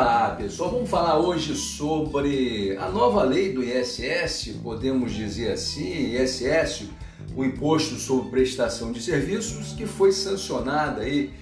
Olá pessoal, vamos falar hoje sobre a nova lei do ISS, podemos dizer assim, ISS, o Imposto sobre Prestação de Serviços, que foi sancionada aí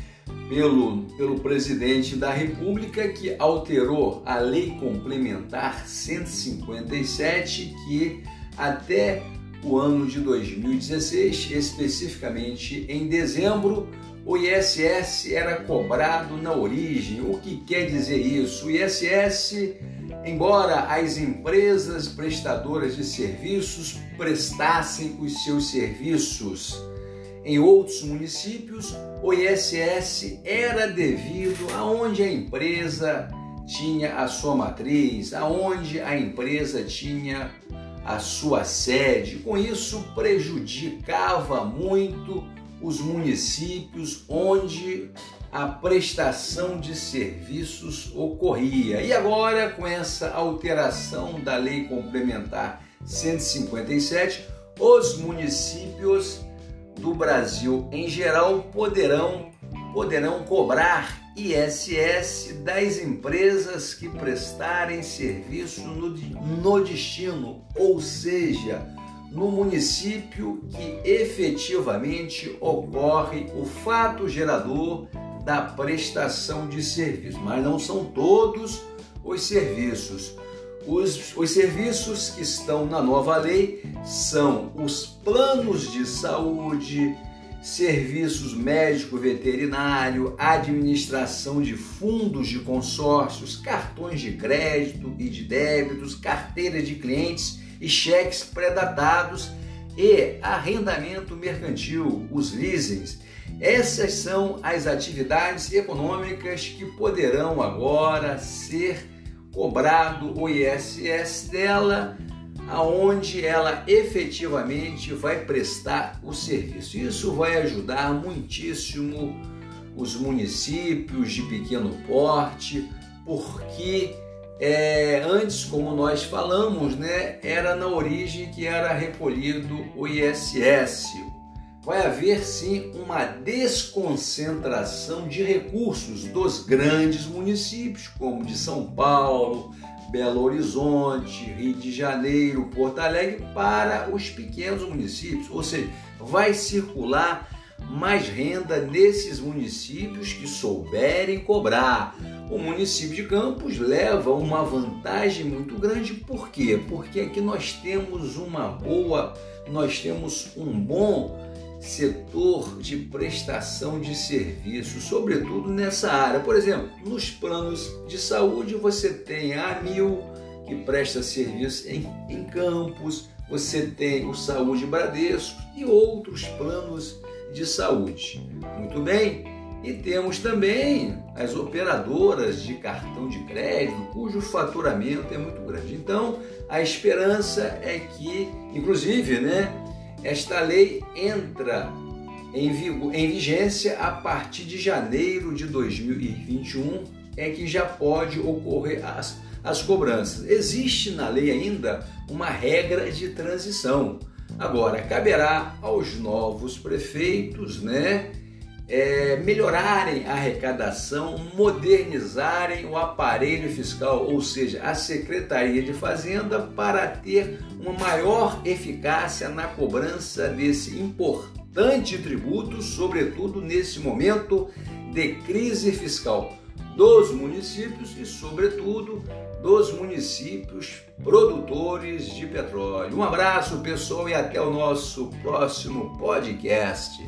pelo, pelo presidente da República, que alterou a Lei Complementar 157, que até o ano de 2016, especificamente em dezembro, o ISS era cobrado na origem. O que quer dizer isso? O ISS, embora as empresas prestadoras de serviços prestassem os seus serviços em outros municípios, o ISS era devido aonde a empresa tinha a sua matriz, aonde a empresa tinha a sua sede. Com isso, prejudicava muito os municípios onde a prestação de serviços ocorria. E agora, com essa alteração da Lei Complementar 157, os municípios do Brasil em geral poderão poderão cobrar ISS das empresas que prestarem serviço no, no destino, ou seja, no município que efetivamente ocorre o fato gerador da prestação de serviço, mas não são todos os serviços. Os, os serviços que estão na nova lei são os planos de saúde, serviços médico-veterinário, administração de fundos de consórcios, cartões de crédito e de débitos, carteiras de clientes e cheques pré-datados e arrendamento mercantil, os leasings. Essas são as atividades econômicas que poderão agora ser cobrado o ISS dela, aonde ela efetivamente vai prestar o serviço. Isso vai ajudar muitíssimo os municípios de pequeno porte, porque é, antes, como nós falamos, né, era na origem que era recolhido o ISS. Vai haver sim uma desconcentração de recursos dos grandes municípios, como de São Paulo, Belo Horizonte, Rio de Janeiro, Porto Alegre, para os pequenos municípios. Ou seja, vai circular mais renda nesses municípios que souberem cobrar o município de Campos leva uma vantagem muito grande, por quê? Porque aqui nós temos uma boa, nós temos um bom setor de prestação de serviços, sobretudo nessa área. Por exemplo, nos planos de saúde você tem a Mil, que presta serviço em, em Campos, você tem o Saúde Bradesco e outros planos de saúde. Muito bem? E temos também as operadoras de cartão de crédito, cujo faturamento é muito grande. Então, a esperança é que, inclusive, né, esta lei entra em, em vigência a partir de janeiro de 2021, é que já pode ocorrer as, as cobranças. Existe na lei ainda uma regra de transição. Agora, caberá aos novos prefeitos, né? É, melhorarem a arrecadação, modernizarem o aparelho fiscal, ou seja, a Secretaria de Fazenda, para ter uma maior eficácia na cobrança desse importante tributo, sobretudo nesse momento de crise fiscal dos municípios e, sobretudo, dos municípios produtores de petróleo. Um abraço, pessoal, e até o nosso próximo podcast.